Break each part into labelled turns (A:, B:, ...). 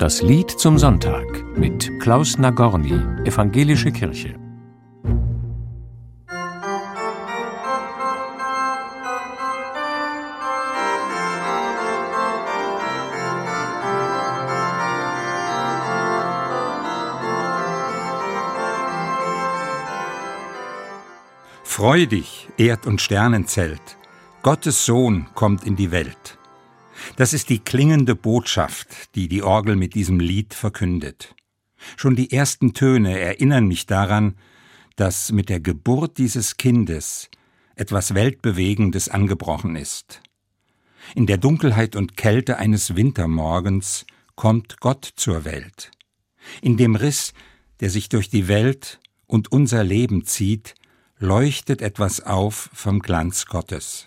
A: Das Lied zum Sonntag mit Klaus Nagorny, Evangelische Kirche.
B: Freu dich, Erd- und Sternenzelt, Gottes Sohn kommt in die Welt. Das ist die klingende Botschaft, die die Orgel mit diesem Lied verkündet. Schon die ersten Töne erinnern mich daran, dass mit der Geburt dieses Kindes etwas Weltbewegendes angebrochen ist. In der Dunkelheit und Kälte eines Wintermorgens kommt Gott zur Welt. In dem Riss, der sich durch die Welt und unser Leben zieht, leuchtet etwas auf vom Glanz Gottes.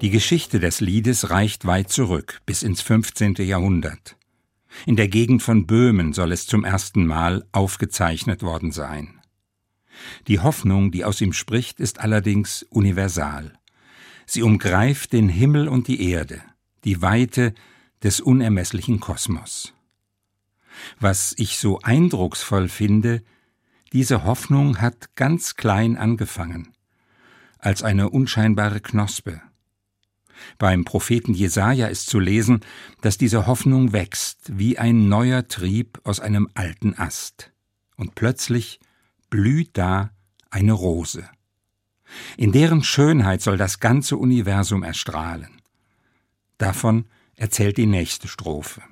B: Die Geschichte des Liedes reicht weit zurück, bis ins 15. Jahrhundert. In der Gegend von Böhmen soll es zum ersten Mal aufgezeichnet worden sein. Die Hoffnung, die aus ihm spricht, ist allerdings universal. Sie umgreift den Himmel und die Erde, die Weite des unermesslichen Kosmos. Was ich so eindrucksvoll finde, diese Hoffnung hat ganz klein angefangen, als eine unscheinbare Knospe, beim Propheten Jesaja ist zu lesen, dass diese Hoffnung wächst wie ein neuer Trieb aus einem alten Ast. Und plötzlich blüht da eine Rose. In deren Schönheit soll das ganze Universum erstrahlen. Davon erzählt die nächste Strophe.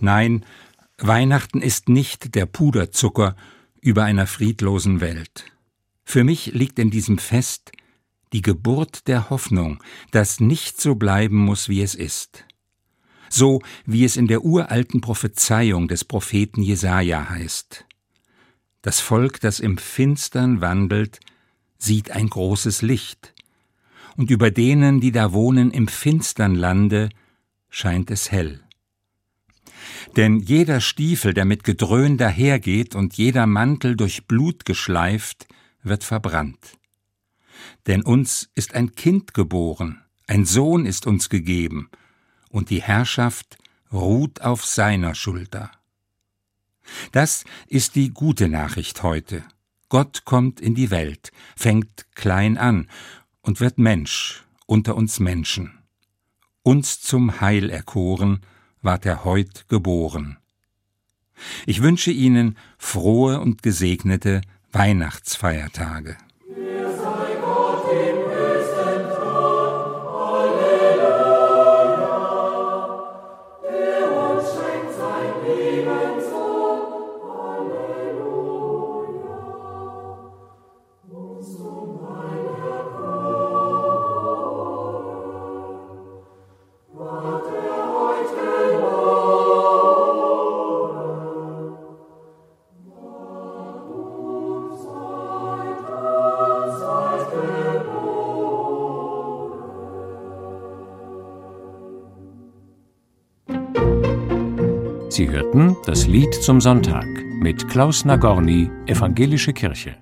B: Nein, Weihnachten ist nicht der Puderzucker über einer friedlosen Welt. Für mich liegt in diesem Fest die Geburt der Hoffnung, dass nicht so bleiben muss, wie es ist. So wie es in der uralten Prophezeiung des Propheten Jesaja heißt. Das Volk, das im Finstern wandelt, sieht ein großes Licht. Und über denen, die da wohnen im finstern Lande, scheint es hell. Denn jeder Stiefel, der mit Gedröhn dahergeht und jeder Mantel durch Blut geschleift, wird verbrannt. Denn uns ist ein Kind geboren, ein Sohn ist uns gegeben, und die Herrschaft ruht auf seiner Schulter. Das ist die gute Nachricht heute. Gott kommt in die Welt, fängt klein an und wird Mensch unter uns Menschen. Uns zum Heil erkoren, ward er heut geboren. Ich wünsche Ihnen frohe und gesegnete Weihnachtsfeiertage.
A: Sie hörten das Lied zum Sonntag mit Klaus Nagorny, Evangelische Kirche.